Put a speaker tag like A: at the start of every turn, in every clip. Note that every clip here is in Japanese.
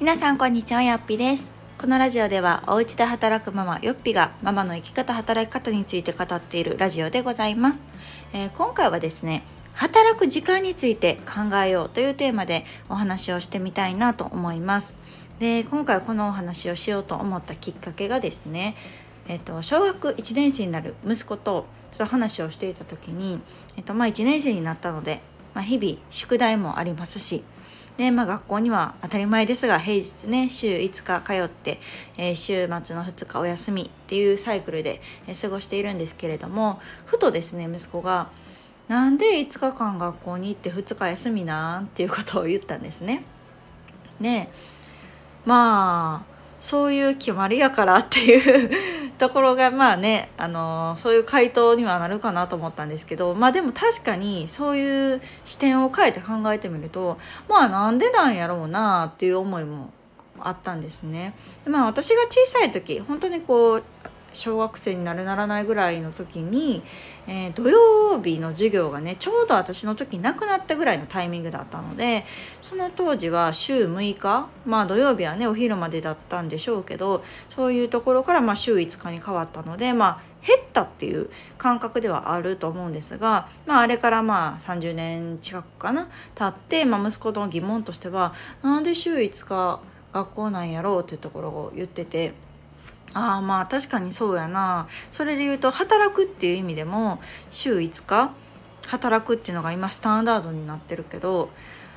A: 皆さんこんにちは、やっぴです。このラジオでは、お家で働くママ、よっぴがママの生き方、働き方について語っているラジオでございます。えー、今回はですね、働く時間について考えようというテーマでお話をしてみたいなと思います。で、今回このお話をしようと思ったきっかけがですね、えっと、小学1年生になる息子とちょ話をしていた時に、えっとまあ、1年生になったので、まあ、日々宿題もありますしで、まあ、学校には当たり前ですが平日ね週5日通って、えー、週末の2日お休みっていうサイクルで、えー、過ごしているんですけれどもふとですね息子が「なんで5日間学校に行って2日休みなん?」っていうことを言ったんですね。でまあそういう決まりやからっていうところがまあね、あのそういう回答にはなるかなと思ったんですけどまあでも確かにそういう視点を変えて考えてみるとまあなんでなんやろうなっていう思いもあったんですね。まあ私が小さい時本当にこう小学生になるならないぐらいの時に、えー、土曜日の授業がねちょうど私の時なくなったぐらいのタイミングだったのでその当時は週6日まあ土曜日はねお昼までだったんでしょうけどそういうところからまあ週5日に変わったのでまあ減ったっていう感覚ではあると思うんですが、まあ、あれからまあ30年近くかな経って、まあ、息子の疑問としてはなんで週5日学校なんやろうっていうところを言ってて。ああまあ確かにそうやなそれで言うと働くっていう意味でも週5日働くっていうのが今スタンダードになってるけど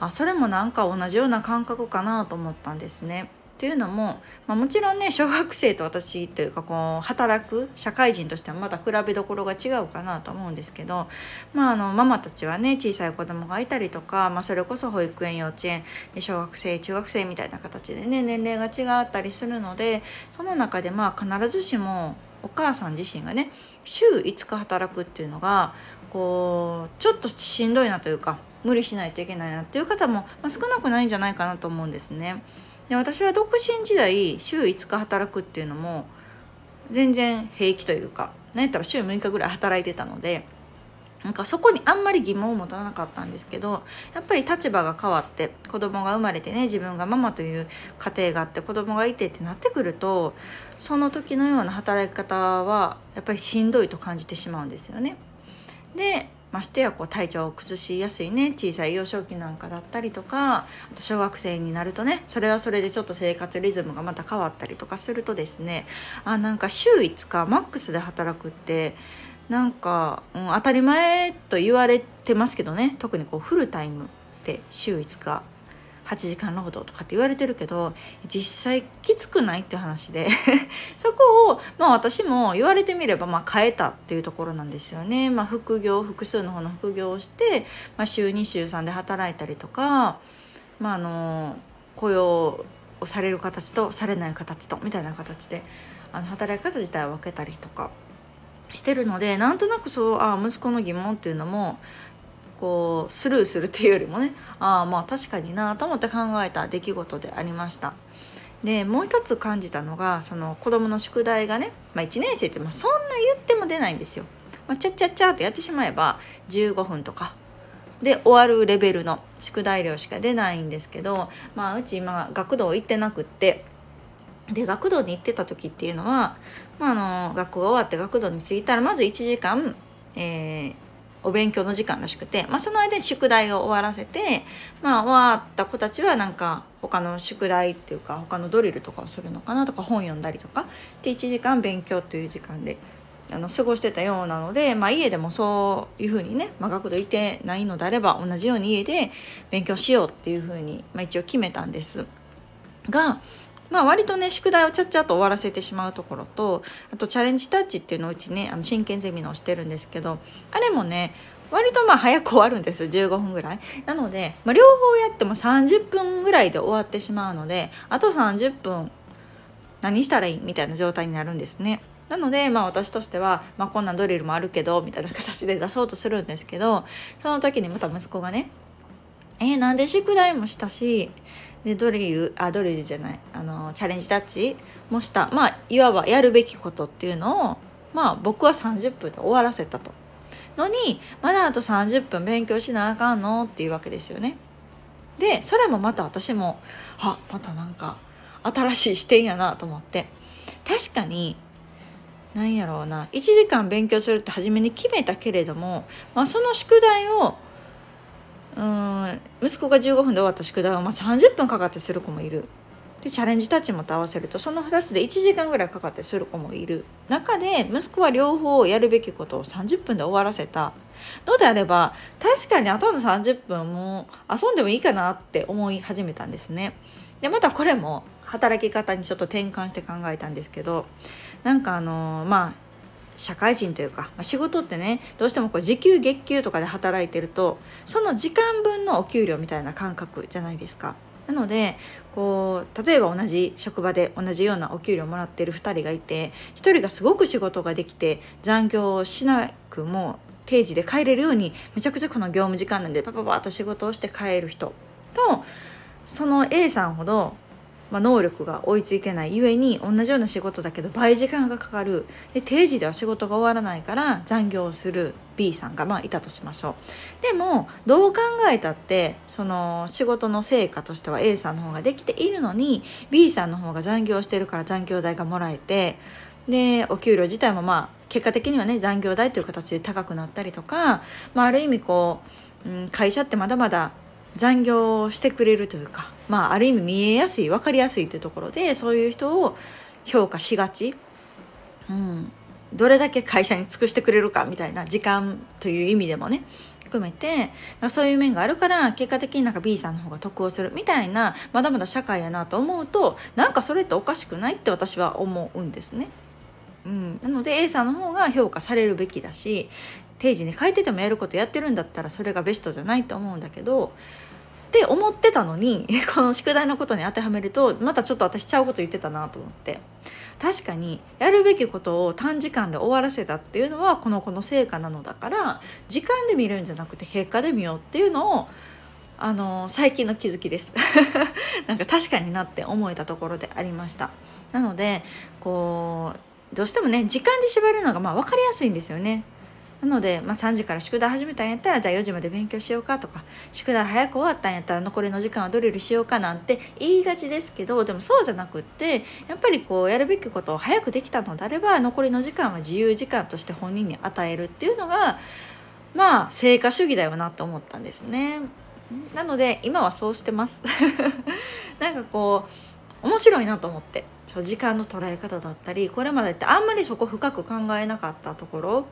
A: あそれもなんか同じような感覚かなと思ったんですね。っていうのも、まあ、もちろんね小学生と私というかこう働く社会人としてはまた比べどころが違うかなと思うんですけど、まあ、あのママたちはね小さい子供がいたりとか、まあ、それこそ保育園幼稚園で小学生中学生みたいな形でね年齢が違ったりするのでその中でまあ必ずしもお母さん自身がね週5日働くっていうのがこうちょっとしんどいなというか無理しないといけないなっていう方も、まあ、少なくないんじゃないかなと思うんですね。で私は独身時代週5日働くっていうのも全然平気というか何やったら週6日ぐらい働いてたのでなんかそこにあんまり疑問を持たなかったんですけどやっぱり立場が変わって子供が生まれてね自分がママという家庭があって子供がいてってなってくるとその時のような働き方はやっぱりしんどいと感じてしまうんですよね。でましてやこう体調を崩しやすいね小さい幼少期なんかだったりとかあと小学生になるとねそれはそれでちょっと生活リズムがまた変わったりとかするとですねあなんか週5日マックスで働くってなんか、うん、当たり前と言われてますけどね特にこうフルタイムって週5日8時間労働とかって言われてるけど実際きつくないって話で そこをまあ私も言われてみればまあ変えたっていうところなんですよね。まあ、副業複数の方の副業をして、まあ、週2週3で働いたりとか、まあ、あの雇用をされる形とされない形とみたいな形であの働き方自体を分けたりとかしてるのでなんとなくそうあ息子の疑問っていうのもこうスルーするっていうよりもねああまあ確かになと思って考えた出来事でありました。でもう一つ感じたのがその子供の宿題がね、まあ、1年生ってまあそんな言っても出ないんですよ。まあ、チャッチャッチャってやってしまえば15分とかで終わるレベルの宿題量しか出ないんですけど、まあ、うち今学童行ってなくってで学童に行ってた時っていうのは、まあ、あの学校が終わって学童に着いたらまず1時間、えー、お勉強の時間らしくて、まあ、その間に宿題を終わらせて、まあ、終わった子たちはなんか他の宿題っていうか他のドリルとかをするのかなとか本読んだりとかで1時間勉強という時間であの過ごしてたようなので、まあ、家でもそういうふうにね、まあ、学童いてないのであれば同じように家で勉強しようっていうふうに、まあ、一応決めたんですがまあ割とね宿題をちゃっちゃと終わらせてしまうところとあとチャレンジタッチっていうのをうちねあの真剣ゼミのをしてるんですけどあれもね割とまあ早く終わるんです15分ぐらい。なので、まあ、両方やっても30分ぐらいで終わってしまうのであと30分何したらいいみたいな状態になるんですね。なのでまあ私としては、まあ、こんなドリルもあるけどみたいな形で出そうとするんですけどその時にまた息子がねえー、なんで宿題もしたしでドリルあドリルじゃないあのチャレンジタッチもした。まあいわばやるべきことっていうのをまあ僕は30分で終わらせたと。のにまだあと30分勉強しなあかんのっていうわけですよね。でそれもまた私もあまたなんか新しい視点やなと思って。確かに何やろうな1時間勉強するって初めに決めたけれども、まあ、その宿題をうん。息子が15分で終わった宿題をまあ30分かかってする子もいる。でチャレンジタッチもと合わせるとその2つで1時間ぐらいかかってする子もいる。中で息子は両方やるべきことを30分で終わらせた。のであれば確かにあとの30分も遊んでもいいかなって思い始めたんですね。でまたこれも働き方にちょっと転換して考えたんですけどなんかあのまあ社会人というか、まあ、仕事ってねどうしてもこう時給月給とかで働いてるとその時間分のお給料みたいな感覚じゃないですか。なのでこう例えば同じ職場で同じようなお給料もらってる2人がいて1人がすごく仕事ができて残業をしなくも定時で帰れるようにめちゃくちゃこの業務時間なんでパパパッと仕事をして帰る人とその A さんほどまあ、能力が追いついてないゆえに同じような仕事だけど倍時間がかかる。で定時では仕事が終わらないから残業する B さんがまあいたとしましょう。でもどう考えたってその仕事の成果としては A さんの方ができているのに B さんの方が残業してるから残業代がもらえてでお給料自体もまあ結果的にはね残業代という形で高くなったりとか、まあ、ある意味こう、うん、会社ってまだまだ残業してくれるというか、まあ、ある意味見えやすい分かりやすいというところでそういう人を評価しがち、うん、どれだけ会社に尽くしてくれるかみたいな時間という意味でもね含めてそういう面があるから結果的になんか B さんの方が得をするみたいなまだまだ社会やなと思うとなんかそれっておかしくないって私は思うんですね。うん、なので A さんの方が評価されるべきだし定時に書いててもやることやってるんだったらそれがベストじゃないと思うんだけどって思ってたのに この宿題のことに当てはめるとまたちょっと私ちゃうこと言ってたなと思って。確かにやるべきことを短時間で終わらせたっていうのはこの子の成果なのだから時間で見るんじゃなくて結果で見ようっていうのをあの最近の気づきです。なんか確かになって思えたところでありました。なのでこうどうしてもね時間で縛るのがまあ分かりやすいんですよね。なので、まあ、3時から宿題始めたんやったらじゃあ4時まで勉強しようかとか宿題早く終わったんやったら残りの時間はドリルしようかなんて言いがちですけどでもそうじゃなくってやっぱりこうやるべきことを早くできたのであれば残りの時間は自由時間として本人に与えるっていうのがまあ成果主義だよなと思ったんですね。なので今はそうしてます なんかこう面白いなと思って時間の捉え方だったりこれまでってあんまりそこ深く考えなかったところ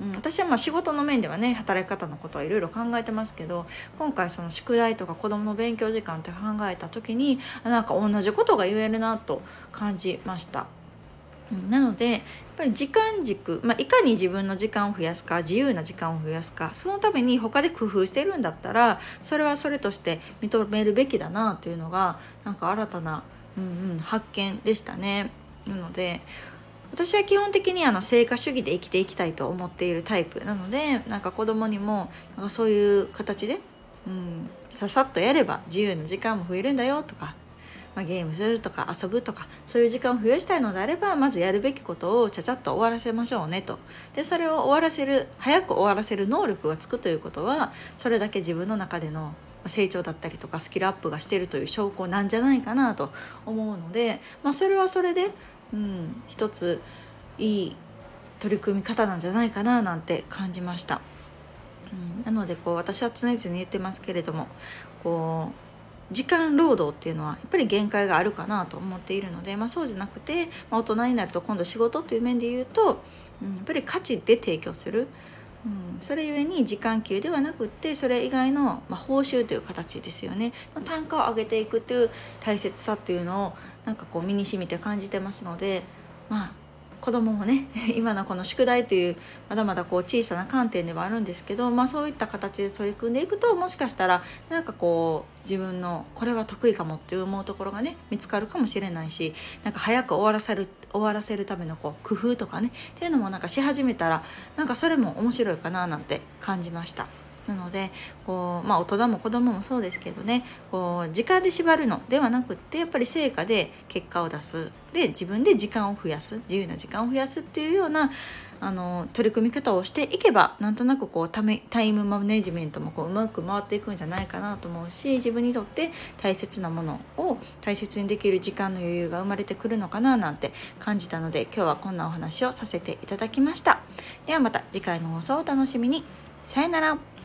A: うん、私はまあ仕事の面ではね働き方のことはいろいろ考えてますけど今回その宿題とか子どもの勉強時間って考えた時になんか同じことが言えるなと感じました。うん、なのでやっぱり時間軸、まあ、いかに自分の時間を増やすか自由な時間を増やすかそのために他で工夫してるんだったらそれはそれとして認めるべきだなというのがなんか新たな、うんうん、発見でしたね。なので私は基本的にあの成果主義で生きていきたいと思っているタイプなのでなんか子供にもなんかそういう形で、うん、ささっとやれば自由な時間も増えるんだよとか、まあ、ゲームするとか遊ぶとかそういう時間を増やしたいのであればまずやるべきことをちゃちゃっと終わらせましょうねとでそれを終わらせる早く終わらせる能力がつくということはそれだけ自分の中での成長だったりとかスキルアップがしてるという証拠なんじゃないかなと思うので、まあ、それはそれでうん、一ついい取り組み方なんじゃないかななんて感じました。うん、なのでこう私は常々言ってますけれどもこう時間労働っていうのはやっぱり限界があるかなと思っているので、まあ、そうじゃなくて、まあ、大人になると今度仕事という面で言うと、うん、やっぱり価値で提供する、うん、それゆえに時間給ではなくってそれ以外の、まあ、報酬という形ですよね。の単価を上げていくっていう大切さっていうのをなんかこう身にしみて感じてますのでまあ子供もね 今のこの宿題というまだまだこう小さな観点ではあるんですけど、まあ、そういった形で取り組んでいくともしかしたらなんかこう自分のこれは得意かもって思うところがね見つかるかもしれないしなんか早く終わらせる終わらせるためのこう工夫とかねっていうのもなんかし始めたらなんかそれも面白いかななんて感じました。なのでこう、まあ、大人も子供もそうですけどねこう時間で縛るのではなくってやっぱり成果で結果を出す。で自分で時間を増やす。自由な時間を増やすっていうようなあの取り組み方をしていけばなんとなくこうタイムマネジメントもこううまく回っていくんじゃないかなと思うし自分にとって大切なものを大切にできる時間の余裕が生まれてくるのかななんて感じたので今日はこんなお話をさせていただきました。ではまた次回の放送をお楽しみに。さよなら。